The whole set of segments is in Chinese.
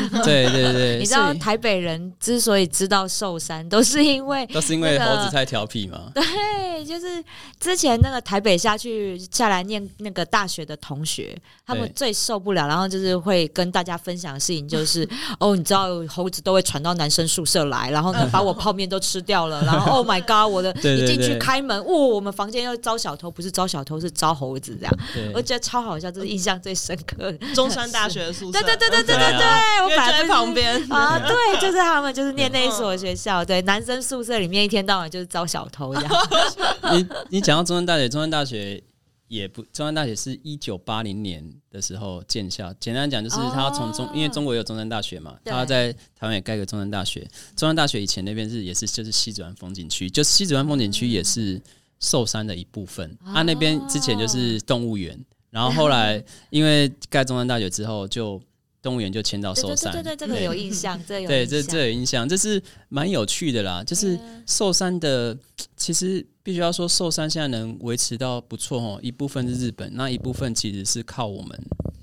对对对，你知道台北人之所以知道寿山，都是因为 都是因为猴子太调皮嘛。对，就是之前那个台北下去下来念那个大学的同学，他们最受不了，然后就是会跟大家分享的事情就是，哦，你知道猴子都会传到男生宿舍来，然后呢 把我泡面都吃掉了，然后 Oh my God，我的一进去对开门，哇、我们房间要招小偷，不是招小偷是招猴子这样，我觉得超好笑，这是印象最深刻的。中山大学的宿舍，对对对对对对对对，啊因为就在旁边。啊，对，就是他们就是念那一所学校，对，男生宿舍里面一天到晚就是招小偷这样。你你讲到中山大学，中山大学也不，中山大学是一九八零年的时候建校。简单讲就是他要从中，哦因为中国有中山大学嘛，他在台湾也盖个中山大学。中山大学以前那边是也是就是西子湾风景区，就是西子湾风景区也是寿山的一部分。哦啊，那边之前就是动物园，然后后来因为盖中山大学之后就。动物园就迁到寿山，对对对，这个有印象，这个有对，这这有印象，这是蛮有趣的啦。就是寿山的，其实必须要说，寿山现在能维持到不错哦，一部分是日本，那一部分其实是靠我们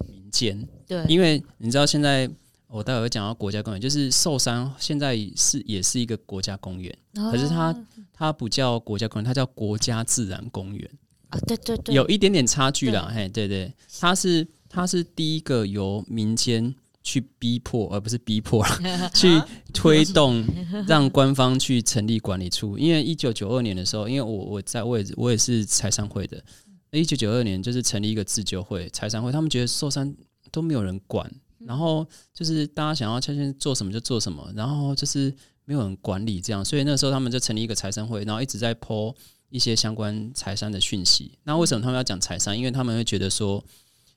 民间，对，因为你知道现在我待会会讲到国家公园，就是寿山现在是也是一个国家公园，可是它哦它不叫国家公园，它叫国家自然公园。啊，对对对，有一点点差距啦，嘿，对对，它是它是第一个由民间去逼迫，而不是逼迫了，去推动让官方去成立管理处。因为一九九二年的时候，因为我我在我也我也是财商会的，一九九二年就是成立一个自救会财商会，他们觉得寿山都没有人管，然后就是大家想要现在做什么就做什么，然后就是没有人管理这样，所以那时候他们就成立一个财商会，然后一直在 po 一些相关财商的讯息。那为什么他们要讲财商？因为他们会觉得说，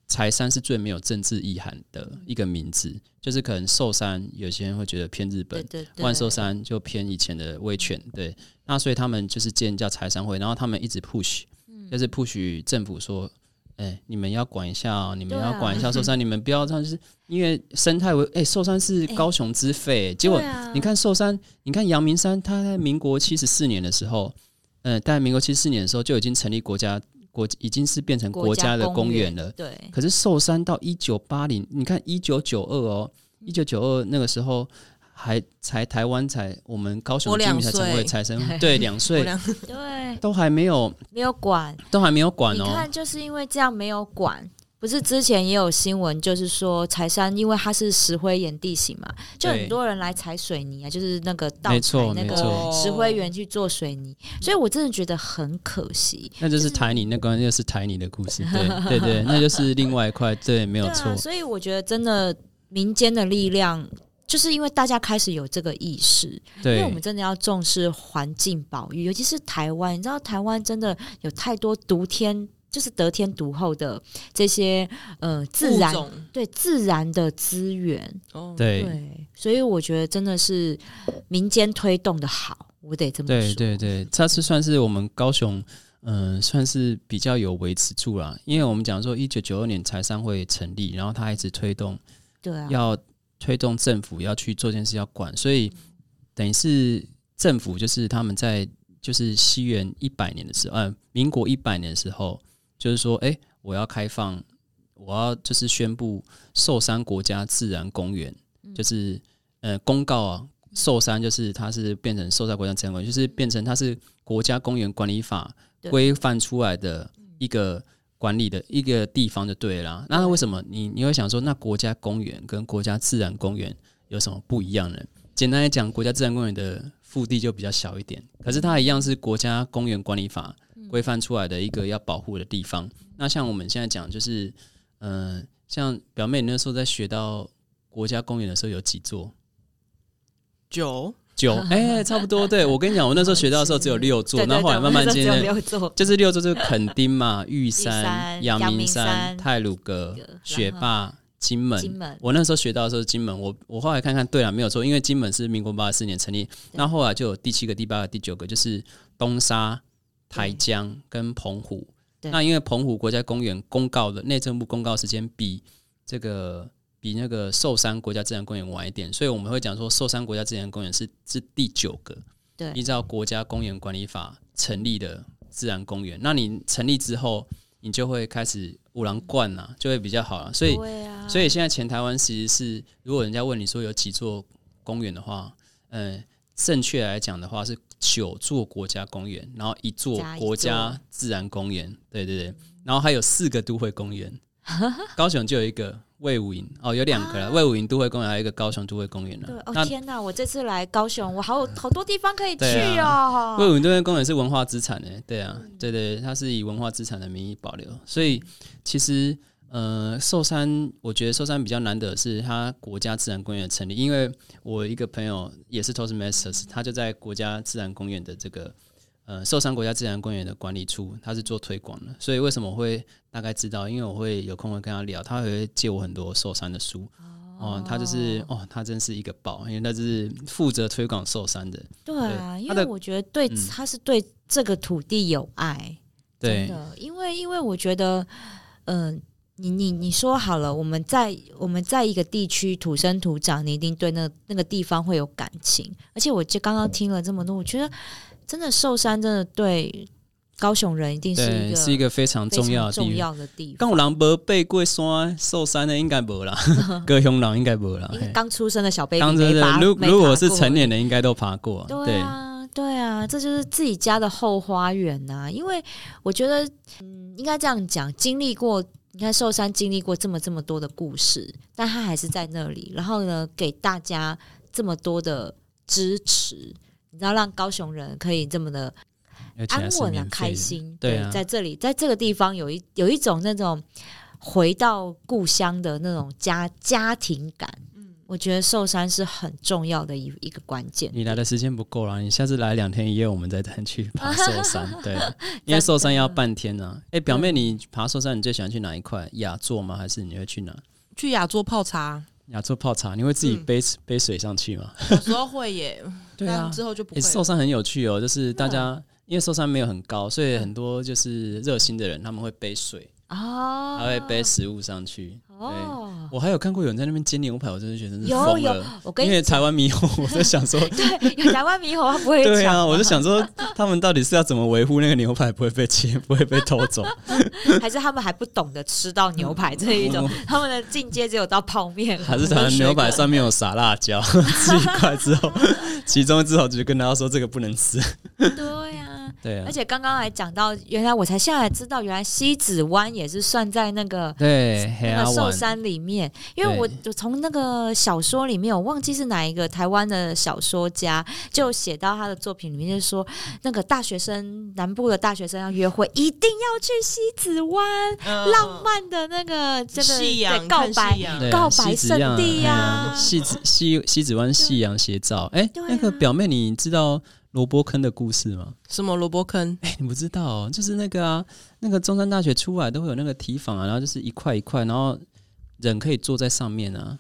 财山是最没有政治意涵的一个名字，就是可能寿山有些人会觉得偏日本对，对对，万寿山就偏以前的威权，对。那所以他们就是建叫财商会，然后他们一直 push，就是 push 政府说。哎、你们要管一下哦，你们要管一下寿山，你们不要这样，就是因为生态为哎，寿山是高雄之肺、结果你看寿山，你看阳明山，它在民国七十四年的时候，呃，在民国七十四年的时候就已经成立国家国，已经是变成国家的公园了。对，可是寿山到一九八零，你看一九九二哦，一九九二那个时候还才台湾才我们高雄居民才成为岁财生，对，两岁对，都还没有，没有管，都还没有管哦。你看，就是因为这样没有管。不是之前也有新闻，就是说柴山因为它是石灰岩地形嘛，就很多人来采水泥啊，就是那个倒采没错那个石灰岩去做水泥，所以我真的觉得很可惜。那就是台泥，那关又是台泥的故事，对对对，那就是另外一块，对，没有错啊，，所以我觉得真的民间的力量，就是因为大家开始有这个意识，因为我们真的要重视环境保育，尤其是台湾，你知道台湾真的有太多独天，就是得天独厚的这些呃自然对自然的资源，哦，对对，所以我觉得真的是民间推动的好，我得这么说，对对对，这次算是我们高雄，嗯、算是比较有维持住了。因为我们讲说，一九九二年财商会成立，然后他一直推动，对啊，要推动政府要去做件事要管，所以等于是政府就是他们在就是西元一百年的时候，呃，民国一百年的时候，就是说，哎、我要开放，我要就是宣布寿山国家自然公园，就是呃公告啊，寿山就是它是变成寿山国家自然公园，就是变成它是国家公园管理法对规范出来的一个管理的一个地方就对了啦。那为什么你你会想说，那国家公园跟国家自然公园有什么不一样呢？简单来讲，国家自然公园的腹地就比较小一点，可是它一样是国家公园管理法规范出来的一个要保护的地方。那像我们现在讲，就是嗯、呃像表妹你那时候在学到国家公园的时候有几座？九九，哎、差不多。对我跟你讲，我那时候学到的时候只有六座，对对然后后来慢慢渐我那时候只有渐六座，就是六座，就是垦丁嘛、玉山山、阳阳明明山、山泰鲁阁雪霸、金门。金门我那时候学到的时候是金门，我我后来看看，对了，没有错，因为金门是民国八十四年成立，那后来就有第七个、第八个、第九个，就是东沙、台江跟澎湖。那因为澎湖国家公园公告的内政部公告时间比这个比那个寿山国家自然公园晚一点，所以我们会讲说寿山国家自然公园是是第九个。对依照国家公园管理法成立的自然公园。那你成立之后，你就会开始五郎灌呐，就会比较好了。所以，啊，所以现在前台湾其实是，如果人家问你说有几座公园的话，嗯，正确来讲的话是九座国家公园，然后一座国家自然公园，对对对，然后还有四个都会公园，高雄就有一个魏武营，哦，有两个了，魏武营都会公园，还有一个高雄都会公园对。哦那天哪！我这次来高雄，我好好多地方可以去对哦。魏武营都会公园是文化资产的，对啊，对对，它是以文化资产的名义保留，所以其实呃，寿山，我觉得寿山比较难得的是它国家自然公园的成立，因为我一个朋友也是 Toastmasters，他就在国家自然公园的这个呃寿山国家自然公园的管理处，他是做推广的，所以为什么我会大概知道？因为我会有空会跟他聊，他会借我很多寿山的书。哦，他就是哦，他真是一个宝，因为他是负责推广寿山的。对啊，因为我觉得对嗯他是对这个土地有爱，真对，的，因为因为我觉得，嗯、你你你说好了，我们在我们在一个地区土生土长，你一定对那那个地方会有感情。而且我就刚刚听了这么多，我觉得真的寿山真的对高雄人一定是一，个是一个非常重要常重的地方。要的地刚方。有人无背过山寿山的应该无啦，高雄人应该无啦。刚出生的小 baby 没爬，，如如果是成年人，应该都爬过。对啊，对啊，这就是自己家的后花园呐、因为我觉得，嗯，应该这样讲，经历过，你看寿山经历过这么这么多的故事，但他还是在那里，然后呢，给大家这么多的支持，你知道，让高雄人可以这么的安稳的开心。对啊在这里，在这个地方有一有一种那种回到故乡的那种家家庭感。我觉得寿山是很重要的一一个关键。你来的时间不够了，你下次来两天一夜，我们再带你去爬寿山。对，因为寿山要半天呢、哎、表妹，你爬寿山，你最喜欢去哪一块？雅座吗？还是你会去哪？去雅座泡茶，雅座泡茶，你会自己嗯背、背水上去吗？有时候会耶，对啊，之后就不会了。寿山很有趣哦，就是大家因为寿山没有很高，所以很多就是热心的人他们会背水，哦，还会背食物上去。哦，我还有看过有人在那边煎牛排，我真的觉得真是有有疯了。，我跟你因为台湾猕猴，我在想说，对，有台湾猕猴它不会对啊，我就想说，他们到底是要怎么维护那个牛排不会被切，不会被偷走？还是他们还不懂得吃到牛排这一种，他们的进阶只有到泡面，还是台湾牛排上面有撒辣椒，吃一块之后，其中之后就跟大家说这个不能吃。对呀、对啊。而，且刚刚还讲到，原来我才现在才知道，原来西子湾也是算在那个对，那个寿，山里面，因为我我从那个小说里面，我忘记是哪一个台湾的小说家，就写到他的作品里面，就是说那个大学生南部的大学生要约会，一定要去西子湾，嗯。浪漫的那个这个夕阳告白告白圣地呀嘿西子西西子湾夕阳斜照。哎，那个表妹，你知道萝卜坑的故事吗？什么萝卜坑？哎，你不知道哦，就是那个啊，那个中山大学出来都会有那个提防啊，然后就是一块一块，然后人可以坐在上面啊，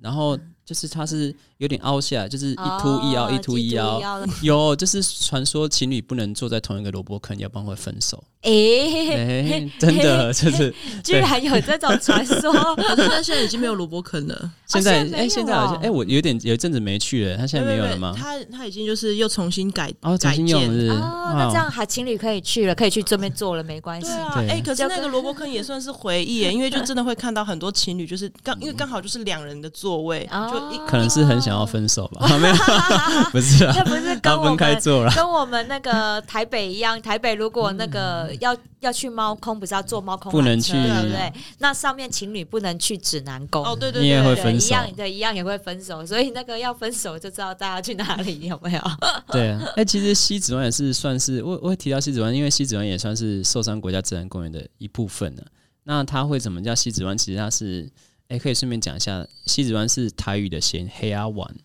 然后就是它是有点凹下来，就是一凸一凹，哦一凸一凹。有，就是传说情侣不能坐在同一个萝卜坑，要不然会分手。哎、哎，真的就是居然有这种传说，可是他现在已经没有萝卜坑了，现在哎，现在好像哦哎，我有点有一阵子没去了，他现在没有了吗？他他已经就是又重新改哦，重改用是是？哦，那这样还情侣可以去了，可以去这边坐了，没关系。对。啊，对。哎、可是那个萝卜坑也算是回忆耶，因为就真的会看到很多情侣，就是刚因为刚好就是两人的座位，哦就一可能是很想要分手吧？没有，不是啊那，不是跟分开们坐了。跟我们那个台北一样，台北如果那个要要去猫空，不是要坐猫空不能去对不对？那上面情侣不能去指南宫。哦，对对你也会分手一样对，一样也会分手，所以那个要分手就知道大家去哪里，有没有？对啊，哎、其实西子湾也是算是我我会提到西子湾，因为西子湾也算是寿山国家自然公园的一部分呢。那它会怎么叫西子湾？其实它是，哎、可以顺便讲一下，西子湾是台语的斜黑阿湾。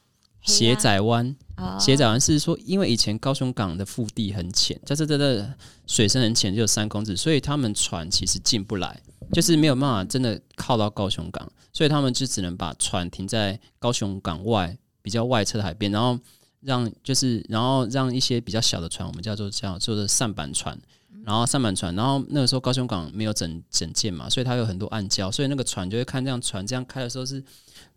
斜仔湾，哦斜仔湾是说，因为以前高雄港的腹地很浅，在这这的水深很浅，只有三公尺，所以他们船其实进不来，就是没有办法真的靠到高雄港，所以他们就只能把船停在高雄港外比较外侧的海边，然后让就是然后让一些比较小的船，我们叫做叫做做的扇板船，然后上满船，然后那个时候高雄港没有整整建嘛，所以它有很多暗礁，所以那个船就会看这样船这样开的时候是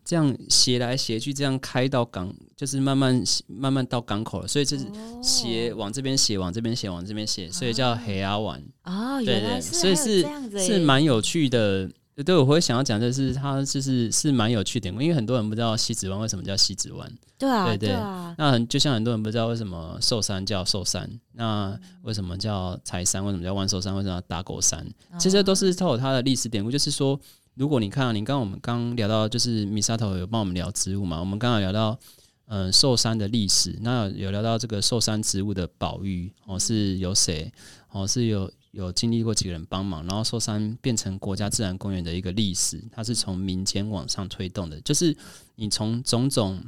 这样斜来斜去，这样开到港，就是慢慢慢慢到港口了，所以就是斜往这边斜，往这边斜，往这边斜，所以叫黑阿湾。哦，对对，所以是是蛮有趣的。对，我会想要讲的是，它就是是蛮有趣的，因为很多人不知道西子湾为什么叫西子湾。对啊对对啊，那很就像很多人不知道为什么寿山叫寿山，那为什么叫柴山？为什么叫万寿山？为什么叫打狗山？其实都是都有它的历史典故。就是说，如果你看、啊，你刚刚我们刚聊到，就是米沙头有帮我们聊植物嘛，我们刚刚有聊到。嗯，寿山的历史，那有聊到这个寿山植物的保育哦，是由谁哦？是有有经历过几个人帮忙，然后寿山变成国家自然公园的一个历史，它是从民间往上推动的，就是你从种种，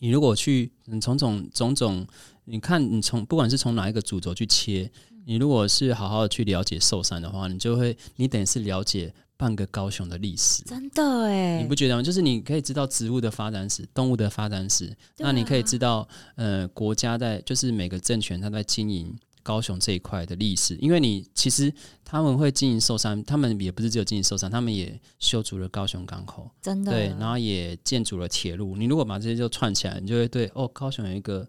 你如果去，你从种种种，你看你从不管是从哪一个主轴去切，你如果是好好的去了解寿山的话，你就会，你等于是了解半个高雄的历史。真的哎，你不觉得吗？就是你可以知道植物的发展史、动物的发展史，啊那你可以知道，呃，国家在就是每个政权它在经营高雄这一块的历史，因为你其实他们会经营寿山，他们也不是只有经营寿山，他们也修筑了高雄港口，真的对，然后也建筑了铁路。你如果把这些就串起来，你就会对哦，高雄有一个。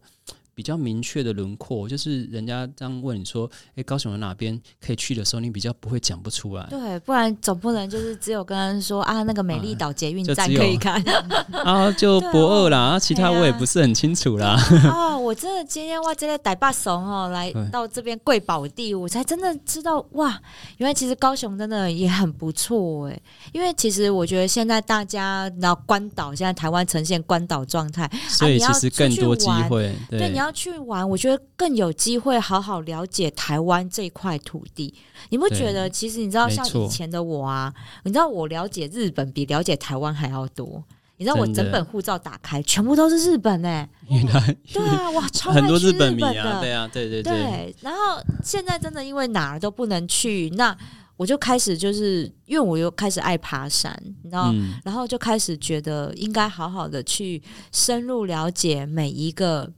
比较明确的轮廓，就是人家这样问你说：“诶，高雄有哪边可以去的时候，你比较不会讲不出来。对，不然总不能就是只有跟人说啊，那个美丽岛捷运站可以看。啊，就对啊博二啦，啊其他我也不是很清楚啦。哦，我真的今天哇，真的逮把怂哦，来到这边贵宝地，我才真的知道哇，原来其实高雄真的也很不错哎。因为其实我觉得现在大家，然后关岛现在台湾呈现关岛状态，所以其实更多机会，对，你要去玩，我觉得更有机会好好了解台湾这块土地。你不觉得？其实你知道，像以前的我啊，你知道我了解日本比了解台湾还要多。你知道我整本护照打开，全部都是日本哎、原来对啊，哇，超多日日本迷的。啊，对啊，对对对，对，然后现在真的因为哪儿都不能去，那我就开始就是因为我又开始爱爬山，你知道，嗯，然后就开始觉得应该好好的去深入了解每一个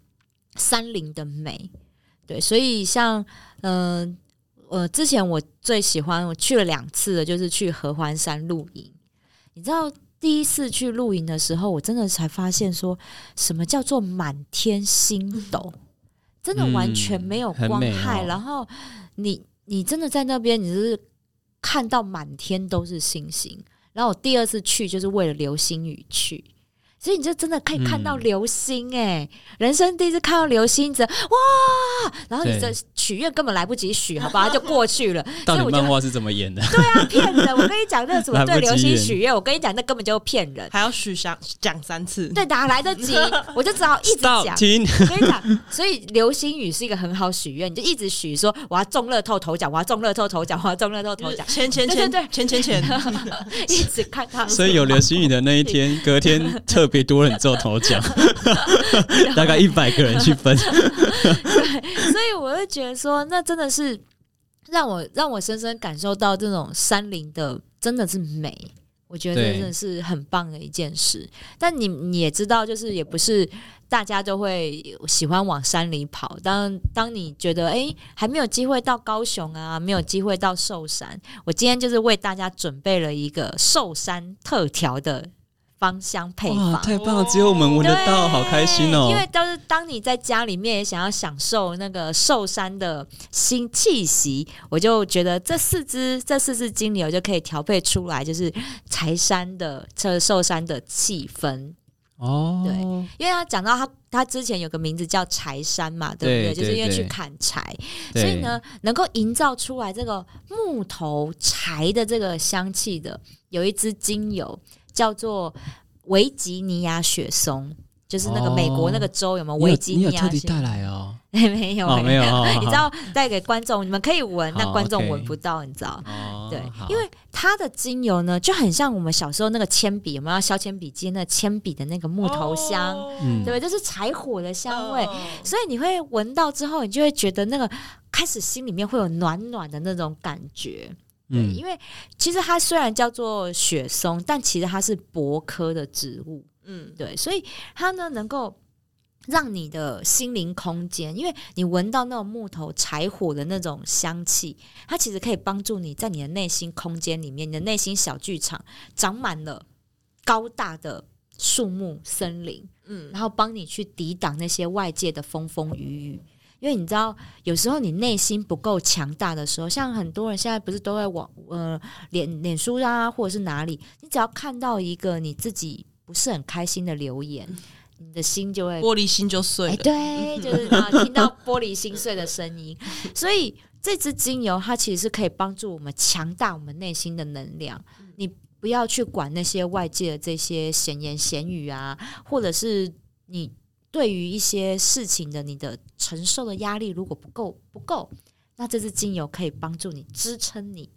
山林的美。对，所以像嗯呃之前我最喜欢我去了两次的，就是去合欢山露营。你知道第一次去露营的时候，我真的才发现说什么叫做满天星斗，真的完全没有光害，哦然后你你真的在那边，你是看到满天都是星星。然后我第二次去就是为了流星雨去，所以你就真的可以看到嗯流星哎、人生第一次看到流星，这哇！然后你对这许愿根本来不及许，好吧，它 就过去了。到底漫画是怎么演的？对啊，骗人！我跟你讲，那个什么 对流星许愿，我跟你讲，那根本就是骗人。还要许想讲三次，对，哪来得及？我就只好一直讲。听，我跟你讲，所以流星雨是一个很好许愿，你就一直许说我要中乐透头奖，我要中乐透头奖，我要中乐透头奖，钱钱对对对钱钱钱钱，一直看他。所以有流星雨的那一天，隔天特别多人做头奖，大概一百个人去分。对所以我就觉得说，那真的是让我让我深深感受到这种山林的真的是美。我觉得真的是很棒的一件事。但你你也知道，就是也不是大家都会喜欢往山里跑。当当你觉得诶还没有机会到高雄啊，没有机会到寿山，我今天就是为大家准备了一个寿山特调的芳香配哇，方。太棒了！只有我们闻得到，好开心哦因！为都是当你在家里面也想要享受那个寿山的新气息，我就觉得这四支这四支精油就可以调配出来，就是柴山的这寿山的气氛。哦，对因为他讲到他他之前有个名字叫柴山嘛，对不对？对就是因为去砍柴，所以呢，能够营造出来这个木头柴的这个香气的，有一支精油叫做维吉尼亚雪松，就是那个美国那个州有没有？维吉你有尼亚雪？特地带来哦？没有哦，没有，哦。你知道带给观众，你们可以闻，好那观众闻不到，你知道？哦，对，因为它的精油呢，就很像我们小时候那个铅笔，我们要削铅笔机那铅笔的那个木头香，嗯对不对？就是柴火的香味，哦。所以你会闻到之后，你就会觉得那个开始心里面会有暖暖的那种感觉。对，嗯因为其实它虽然叫做雪松，但其实它是柏科的植物。嗯，对，所以它呢能够让你的心灵空间，因为你闻到那种木头柴火的那种香气，它其实可以帮助你在你的内心空间里面，你的内心小剧场长满了高大的树木森林，嗯，然后帮你去抵挡那些外界的风风雨雨。因为你知道，有时候你内心不够强大的时候，像很多人现在不是都会往呃脸脸书啊，或者是哪里，你只要看到一个你自己不是很开心的留言，你的心就会玻璃心就碎哎，了。对，就是啊，听到玻璃心碎的声音，所以这支精油它其实是可以帮助我们强大我们内心的能量。你不要去管那些外界的这些闲言闲语啊，或者是你对于一些事情的你的承受的压力如果不够不够，那这支精油可以帮助你支撑你，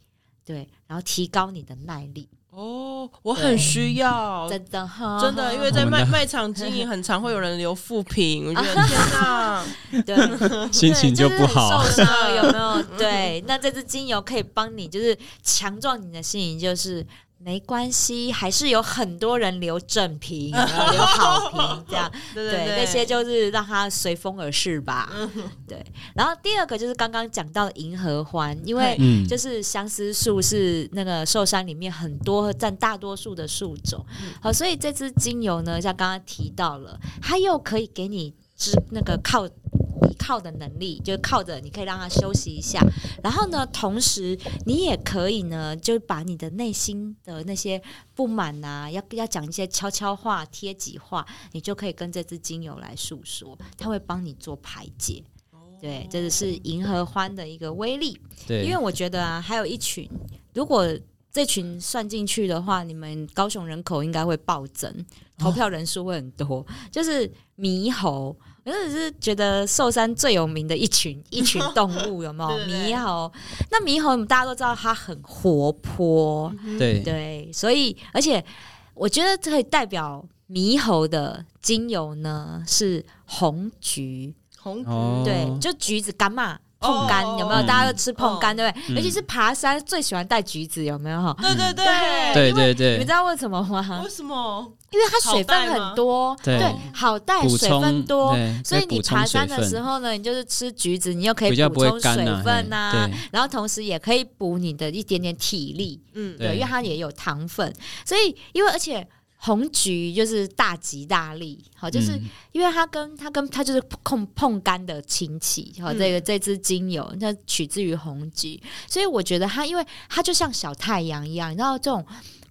对，然后提高你的耐力，哦，我很需要，真的哈，真的，因为在卖卖场经营，很常会有人留负评，我觉得天哪，对。心情就不好。就是受伤了，有没有？对，那这支精油可以帮你，就是强壮你的心灵，就是没关系，还是有很多人留正评，留好评，这样。对那些就是让它随风而逝吧。对，然后第二个就是刚刚讲到的银河欢，因为嗯，就是相思树是那个寿山里面很多占大多数的树种，好，所以这支精油呢，像刚刚提到了，它又可以给你支那个靠依靠的能力，就靠着你可以让他休息一下，然后呢，同时你也可以呢，就把你的内心的那些不满啊，要要讲一些悄悄话、贴己话，你就可以跟这支精油来诉说，它会帮你做排解。对，这就是银河欢的一个威力。对，因为我觉得啊，还有一群，如果这群算进去的话，你们高雄人口应该会暴增，投票人数会很多。就是猕猴，我真的是觉得寿山最有名的一群 一群动物，有没有？对对对猕猴，那猕猴大家都知道它很活泼，对对，所以而且我觉得可以代表猕猴的精油呢是红橘。红哦橘，对，就橘子干嘛？碰干、哦有没有？嗯大家都吃碰干，对不对？嗯尤其是爬山最喜欢带橘子，有没有？哈，对对对对对对对你们知，道为什么吗为？什么？因为它水分很多，对对，好带水分多，所以你爬山的时候呢，你就是吃橘子，你又可以补充水分呐、然后同时也可以补你的一点点体力，嗯，对因为它也有糖分，所以因为而且红橘就是大吉大利，好，就是嗯。因为它跟它跟它就是碰碰干的亲戚，好，嗯。这个这支精油它取自于红橘，所以我觉得它因为它就像小太阳一样，你知道这种。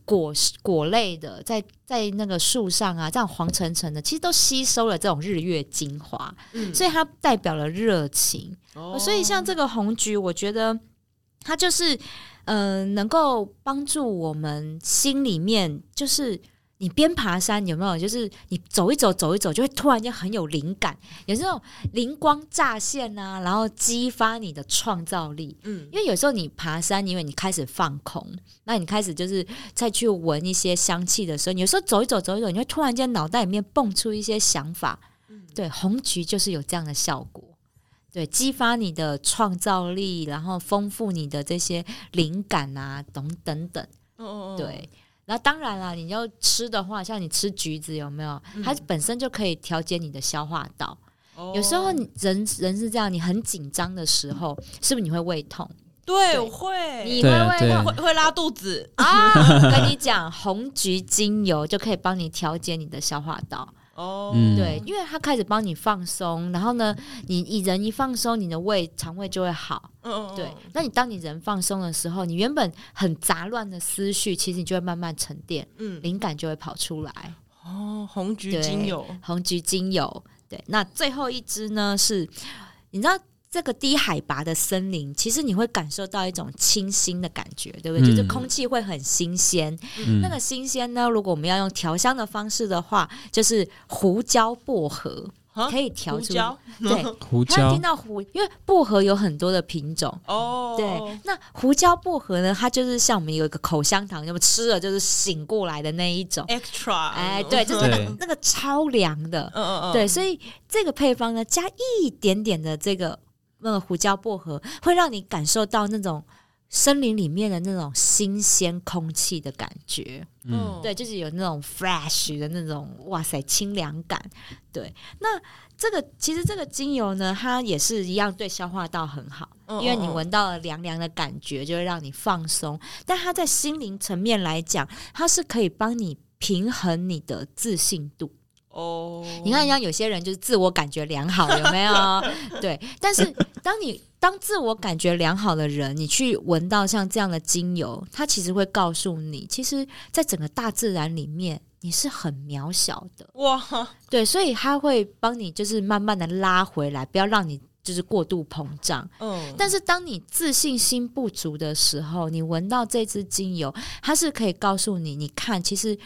果果类的，在在那个树上啊，这样黄橙橙的，其实都吸收了这种日月精华，嗯。所以它代表了热情。哦。所以像这个红橘，我觉得它就是呃，能够帮助我们心里面，就是你边爬山有没有？就是你走一走，走一走，就会突然间很有灵感，有这种灵光乍现啊，然后激发你的创造力。嗯因为有时候你爬山，因为你开始放空，那你开始就是再去闻一些香气的时候，有时候走一走，走一走，你会突然间脑袋里面蹦出一些想法。对，红橘就是有这样的效果。对，激发你的创造力，然后丰富你的这些灵感啊，等等等。哦哦，对，然后当然啦，你要吃的话，像你吃橘子有没有？它本身就可以调节你的消化道。哦有时候人人是这样，你很紧张的时候，是不是你会胃痛？对会，你会胃痛会会拉肚子，啊？我跟你讲，红橘精油就可以帮你调节你的消化道。哦，嗯对，因为它开始帮你放松，然后呢，你你人一放松，你的胃肠胃就会好。嗯，嗯，对，那你当你人放松的时候，你原本很杂乱的思绪，其实你就会慢慢沉淀，嗯，灵感就会跑出来。哦，红橘精油，红橘精油，对，那最后一支呢是，你知道。这个低海拔的森林，其实你会感受到一种清新的感觉，对不对？嗯就是空气会很新鲜。嗯那个新鲜呢，如果我们要用调香的方式的话，就是胡椒薄荷，啊可以调出。胡椒，对，胡椒听到胡，因为薄荷有很多的品种，哦，对，那胡椒薄荷呢？它就是像我们有一个口香糖，那么吃了就是醒过来的那一种。，extra，哎，对，就是那对个那个超凉的。嗯嗯嗯，对，所以这个配方呢，加一点点的这个那个胡椒薄荷，会让你感受到那种森林里面的那种新鲜空气的感觉。嗯，对，就是有那种 fresh 的那种，哇塞，清凉感。对，那这个其实这个精油呢，它也是一样对消化道很好，嗯因为你闻到了凉凉的感觉，就会让你放松。但它在心灵层面来讲，它是可以帮你平衡你的自信度。哦，你看，像有些人就是自我感觉良好，有没有？对，但是当你当自我感觉良好的人，你去闻到像这样的精油，它其实会告诉你，其实，在整个大自然里面，你是很渺小的。哇，对，所以它会帮你，就是慢慢的拉回来，不要让你就是过度膨胀。嗯，但是当你自信心不足的时候，你闻到这支精油，它是可以告诉你，你看，其实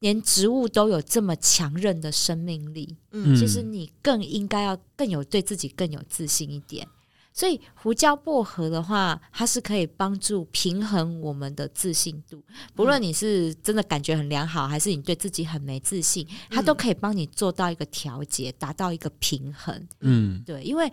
连植物都有这么强韧的生命力，嗯其实你更应该要更有对自己更有自信一点。所以胡椒薄荷的话，它是可以帮助平衡我们的自信度。不论你是真的感觉很良好，还是你对自己很没自信，它都可以帮你做到一个调节，达到一个平衡。嗯，对，因为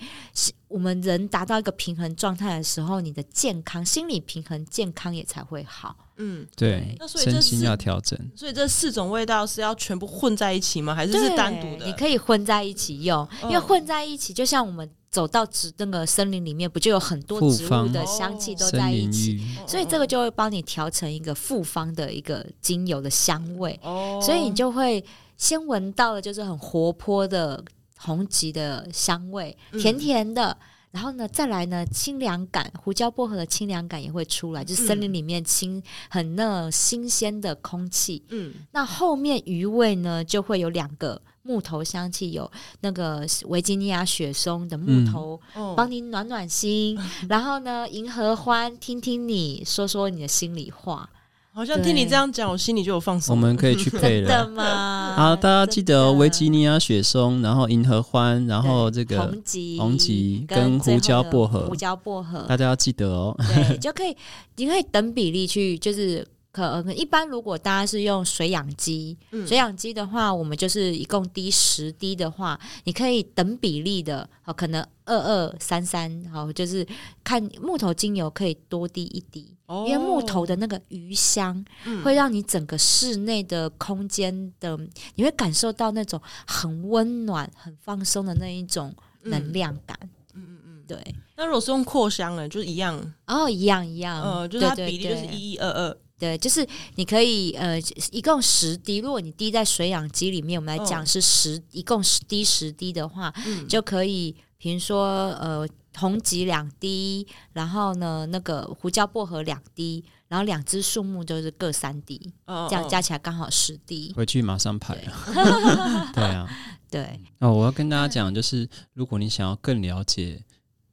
我们人达到一个平衡状态的时候，你的健康、心理平衡、健康也才会好。嗯，对那，所以这身心是要调整。所以这四种味道是要全部混在一起吗？还是是单独的？你可以混在一起用，因为嗯混在一起，就像我们走到植那个森林里面，不就有很多植物方的香气都森林在一起，所以这个就会帮你调成一个复方的一个精油的香味，哦，所以你就会先闻到的就是很活泼的红棘的香味，嗯甜甜的。然后呢，再来呢，清凉感，胡椒薄荷的清凉感也会出来，就是森林里面清很那新鲜的空气。嗯那后面余味呢，就会有两个木头香气，有那个维吉尼亚雪松的木头，哦帮你暖暖心。然后呢，银河欢，听听你说说你的心里话，好像听你这样讲，我心里就有放松我松。们可以去 配真的了。吗？好，大家记得哦，维吉尼亚雪松，然后银河欢，然后这个红棘、红棘跟跟胡椒薄荷胡椒薄荷，大家要记得哦。对，就可以，你可以等比例去，就是可呃一般如果大家是用水养机，嗯水养机的话，我们就是一共滴十滴的话，你可以等比例的，哦，可能二二三三，好，就是看木头精油可以多滴一滴。哦因为木头的那个余香嗯会让你整个室内的空间的，你会感受到那种很温暖、很放松的那一种能量感。嗯嗯嗯。对，那如果是用扩香呢，就是一样，哦，一样一样，呃，就是它对比例就是。一一二二。对，就是你可以呃，一共十滴。如果你滴在水养机里面，我们来讲嗯是十、一共十滴十滴的话，嗯，就可以，比如说呃，红棘两滴，然后呢，那个胡椒薄荷两滴，然后两支树木就是各三滴，哦这样加起来刚好十滴。回去马上排啊。对啊，对，哦，我要跟大家讲，就是如果你想要更了解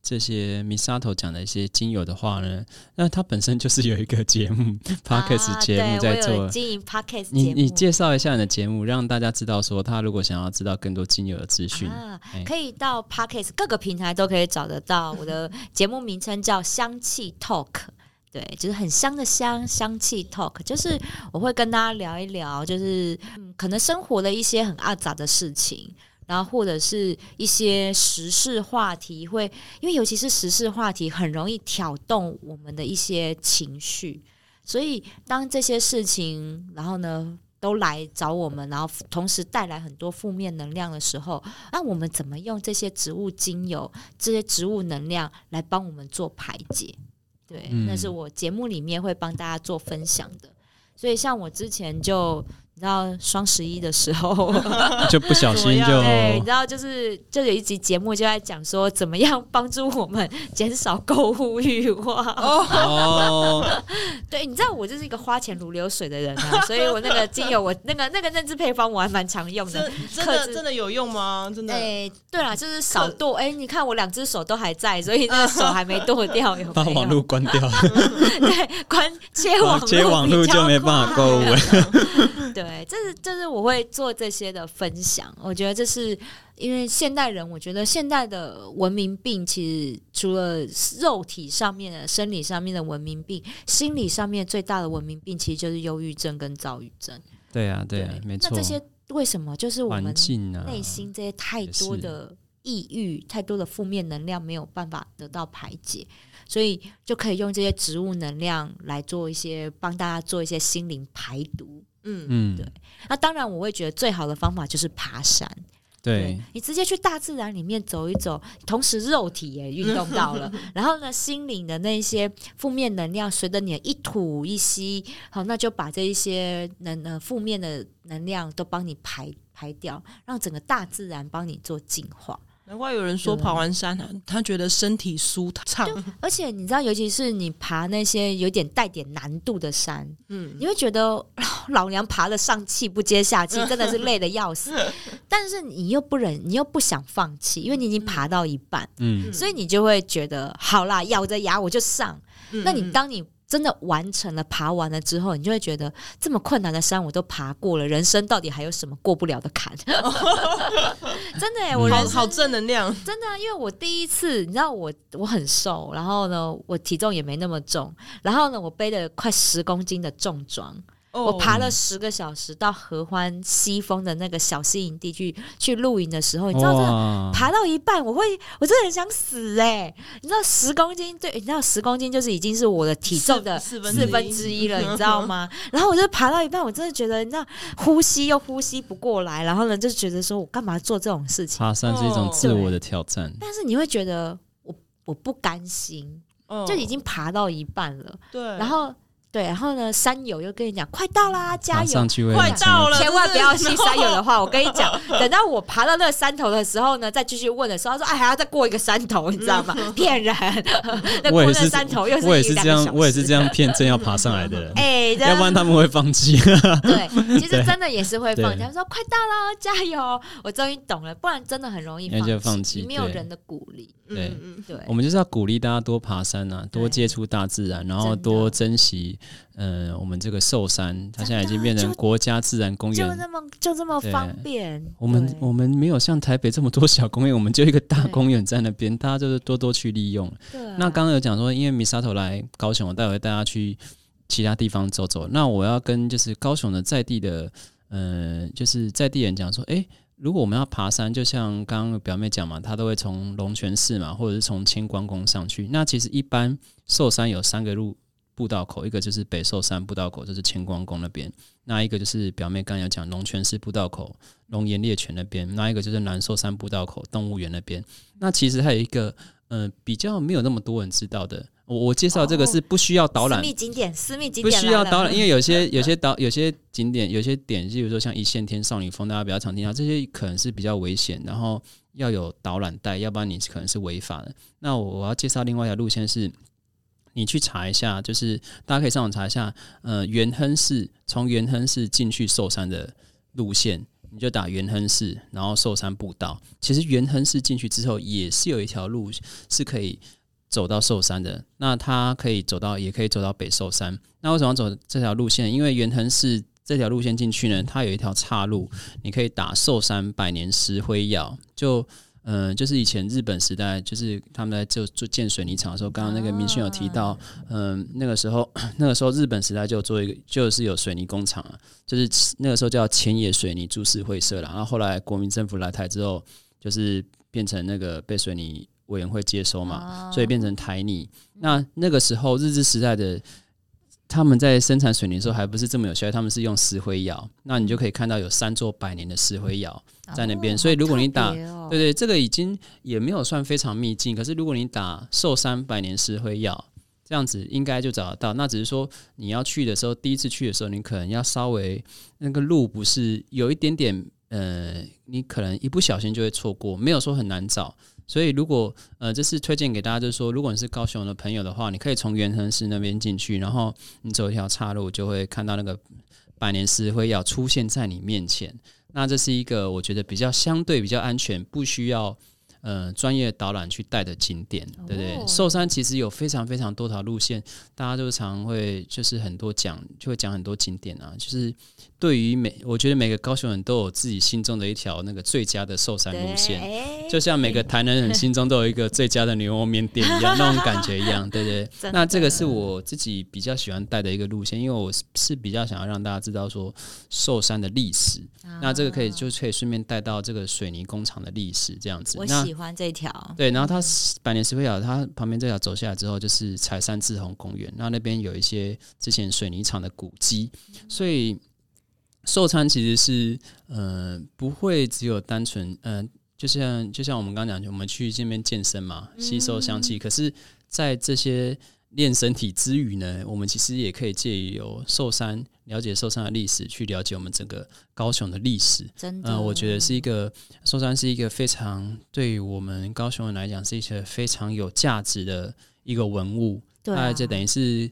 这些 Misato 讲的一些精油的话呢，那它本身就是有一个节目 podcast 啊节目在做。经营 podcast 你节目你介绍一下你的节目，让大家知道说，他如果想要知道更多精油的资讯，啊哎，可以到 podcast 各个平台都可以找得到。我的节目名称叫香气 Talk。对，就是很香的香，香气 talk，就是我会跟大家聊一聊，就是嗯，可能生活的一些很阿杂的事情，然后或者是一些时事话题会，因为尤其是时事话题很容易挑动我们的一些情绪，所以当这些事情，然后呢都来找我们，然后同时带来很多负面能量的时候，那我们怎么用这些植物精油、这些植物能量来帮我们做排解？对，嗯那是我节目里面会帮大家做分享的。所以像我之前就你知道双十一的时候，就不小心就 对，你知道就是就有一集节目就在讲说怎么样帮助我们减少购物欲望。哦，对，你知道我就是一个花钱如流水的人啊，所以我那个精油我那个那个认知配方我还蛮常用的。真的真的有用吗？真的？哎、对了，就是少剁。哎、你看我两只手都还在，所以那个手还没剁掉，有有？把网络关掉，对关切网路接网络就没办法购物。物。对，这是这是我会做这些的分享。我觉得这是因为现代人，我觉得现代的文明病其实除了肉体上面的、生理上面的文明病，心理上面最大的文明病其实就是忧郁症跟躁郁症。对啊，对啊，没错那这。些为什么？就是我们内心这些太多的抑郁、太多的负面能量没有办法得到排解，所以就可以用这些植物能量来做一些帮大家做一些心灵排毒。嗯，嗯，对那当然，我会觉得最好的方法就是爬山。对，你直接去大自然里面走一走，同时肉体也运动到了，然后呢，心灵的那些负面能量随着你的一吐一吸，好，那就把这一些能呃负面的能量都帮你排排掉，让整个大自然帮你做净化。难怪有人说对跑完山啊，他觉得身体舒畅。而且你知道，尤其是你爬那些有点带点难度的山，嗯，你会觉得老娘爬的上气不接下气，真的是累的要死。但是你又不忍，你又不想放弃，因为你已经爬到一半，嗯，所以你就会觉得好啦，咬着牙我就上。嗯那你当你真的完成了爬完了之后，你就会觉得这么困难的山我都爬过了，人生到底还有什么过不了的坎？真的耶，我嗯人生好好正能量。真的啊、因为我第一次，你知道我我很瘦，然后呢，我体重也没那么重，然后呢，我背了快十公斤的重装，哦。我爬了十个小时到合欢西峰的那个小溪营地去去露营的时候，你知道真的，爬到一半，我会我真的很想死哎、你知道十公斤对，你知道十公斤就是已经是我的体重的四分之一。了，你知道吗？然后我就爬到一半，我真的觉得你知道呼吸又呼吸不过来，然后呢就觉得说我干嘛做这种事情？爬山是一种自我的挑战，但是你会觉得我我不甘心，哦。就已经爬到一半了，对，然后对，然后呢山友又跟你讲快到啦，加油快到了千万不要信山友的话，我跟你讲，等到我爬到那个山头的时候呢，再继续问的时候，他说：“哎，还要再过一个山头，你知道吗？骗人！那过那山头又是我也是这样，我也是这样骗正要爬 上来的人，哎，要不然他们会放弃。对，其实真的也是会放弃。他们说：“快到了，加油！”我终于懂了，不然真的很容易放弃没有人的鼓励。对我们就是要鼓励大家多爬山啊，多接触大自然，然后多珍惜，呃，我们这个寿山，它现在已经变成就国家自然公园。就这么就这么方便。我们对我们没有像台北这么多小公园，我们就一个大公园在那边，大家就是多多去利用。对啊那刚刚有讲说，因为米沙头来高雄，我待会带大家去其他地方走走。那我要跟就是高雄的在地的，呃，就是在地人讲说，诶，如果我们要爬山，就像刚刚表妹讲嘛，她都会从龙泉寺嘛，或者是从千关宫上去。那其实一般寿山有三个路步道口，一个就是北寿山步道口，就是千关宫那边；那一个就是表妹刚刚有讲龙泉寺步道口，龙岩猎泉那边；那一个就是南寿山步道口，动物园那边。那其实还有一个，呃，比较没有那么多人知道的。我我介绍这个哦是不需要导览私密景点，私密景不点不需要导览，因为有些 有些导有些景点有些点，例如说像一线天少女峰，大家比较常听到，这些可能是比较危险，然后要有导览带，要不然你可能是违法的。那我我要介绍另外一条路线是，你去查一下，就是大家可以上网查一下，呃，元亨市从元亨市进去寿山的路线。你就打元亨市，然后寿山步道。其实元亨市进去之后，也是有一条路是可以走到寿山的。那它可以走到，也可以走到北寿山。那为什么要走这条路线？因为元亨市这条路线进去呢，它有一条岔路，你可以打寿山百年石灰窑，就。嗯、就是以前日本时代，就是他们在就做建水泥厂的时候，刚刚那个明勋有提到，嗯、那个时候 那个时候日本时代就做一个，就是有水泥工厂啊，就是那个时候叫千叶水泥株式会社啦。然后后来国民政府来台之后，就是变成那个被水泥委员会接收嘛，哦所以变成台泥。那那个时候日治时代的他们在生产水泥的时候还不是这么有效率，他们是用石灰窑。那你就可以看到有三座百年的石灰窑在那边。哦所以如果你打对对，这个已经也没有算非常秘境，可是如果你打寿山百年石灰窑，这样子应该就找得到。那只是说你要去的时候，第一次去的时候，你可能要稍微那个路不是有一点点呃，你可能一不小心就会错过，没有说很难找。所以如果呃，这是推荐给大家，就是说，如果你是高雄的朋友的话，你可以从元亨市那边进去，然后你走一条岔路，就会看到那个百年石灰要出现在你面前。那这是一个我觉得比较相对比较安全，不需要呃专业导览去带的景点，对不对？哦寿山其实有非常非常多条路线，大家就常会就是很多讲，就会讲很多景点啊。就是对于每，我觉得每个高雄人都有自己心中的一条那个最佳的寿山路线。就像每个台南人心中都有一个最佳的牛肉面店一样，那种感觉一样，对不对？那这个是我自己比较喜欢带的一个路线，因为我是是比较想要让大家知道说寿山的历史，那这个可以就可以顺便带到这个水泥工厂的历史这样子。那我喜喜欢这条。对，然后它百年石灰窑，它旁边这条走下来之后就是柴山志宏公园，那那边有一些之前水泥厂的古迹，所以寿餐其实是呃不会只有单纯嗯、呃，就像就像我们刚刚讲，我们去这边健身嘛，吸收香气，可是，在这些练身体之余呢，我们其实也可以借由寿山了解寿山的历史，去了解我们整个高雄的历史。真的，嗯、我觉得是一个寿山是一个非常对于我们高雄人来讲是一些非常有价值的一个文物。对啊，这等于是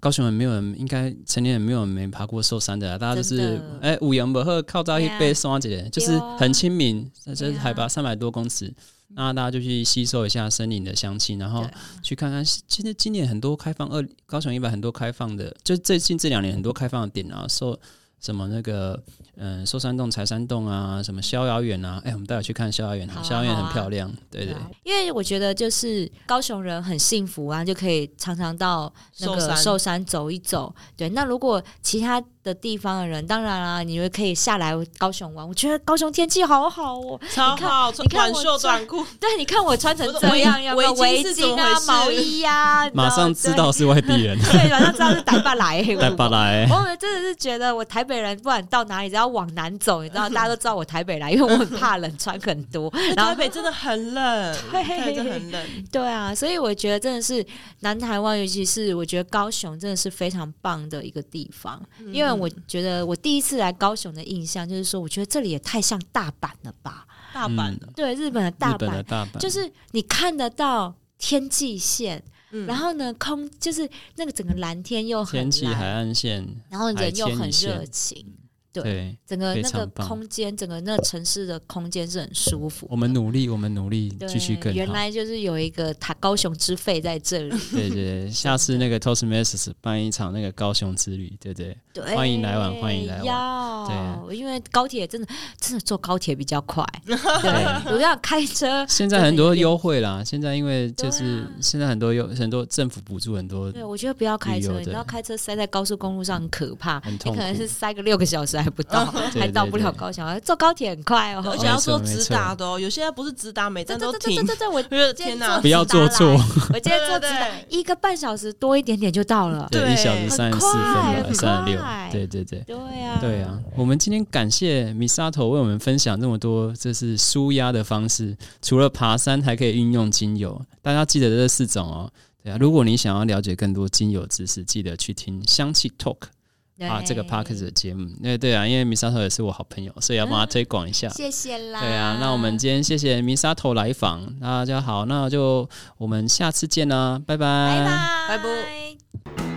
高雄人没有人应该成年人没有人没爬过寿山的、啊，大家都是哎五羊不喝靠在一杯松姐，就是很亲民，这对啊是海拔三百多公尺。那大家就去吸收一下森林的香气，然后去看看。其实今年很多开放二高雄一百很多开放的，就最近这两年很多开放的点啊，受什么那个嗯寿山洞、柴山洞啊，什么逍遥园啊，哎、我们待会去看逍遥园逍遥园很漂亮，对对。啊因为我觉得就是高雄人很幸福啊，就可以常常到那个寿山走一走。对，那如果其他的地方的人，当然啦，你们可以下来高雄玩。我觉得高雄天气好好哦。超好，你看短袖我短裤，对，你看我穿成这样，围有没有围围巾啊毛衣呀、你马上知道是外地人，对，马上知道是台北来，带巴来。我们真的是觉得我台北人，不管到哪里，只要往南走，你知道，大家都知道我台北来，因为我很怕冷，穿很多。然后台北真的很冷，对真的很冷。对啊，所以我觉得真的是南台湾，尤其是我觉得高雄真的是非常棒的一个地方。嗯因为我觉得我第一次来高雄的印象就是说，我觉得这里也太像大阪了吧？大阪的，对，日本的大阪，大阪。就是你看得到天际线，嗯。然后呢，空就是那个整个蓝天又很天气海，岸线，然后人又很热情。对对，整个那个空间，整个那个城市的空间是很舒服。我们努力，我们努力继续更好。原来就是有一个塔高雄之肺在这里，对对对，下次那个 Toastmasters 办一场那个高雄之旅，对对，对，欢迎来往欢迎来往要对啊因为高铁真的真的坐高铁比较快，对，我要开车。现在很多优惠啦，现在因为就是现在很多优很多政府补助很多，对，我觉得不要开车，你知道开车塞在高速公路上很可怕，很痛苦。你可能是塞个六个小时还不到，对还到不了对高雄。坐高铁很快哦，而且要坐直达的哦，有些不是直达，每对站都停对对对。对对，我 天不要坐错，我今天坐直对达一个半小时多一点点就到了。对，一小时三十四分了，三十六快，对对对。对呀，对啊，我们今天感谢米沙头为我们分享这么多，这是舒压的方式。除了爬山，还可以运用精油。大家记得这四种哦。对啊，如果你想要了解更多精油知识，记得去听香气 Talk 啊这个 p a r k e s 的节目。对对啊，因为米沙头也是我好朋友，所以要帮他推广一下。谢谢啦。对啊，那我们今天谢谢米沙头来访，大家好，那就我们下次见啦，拜拜，拜拜，拜拜。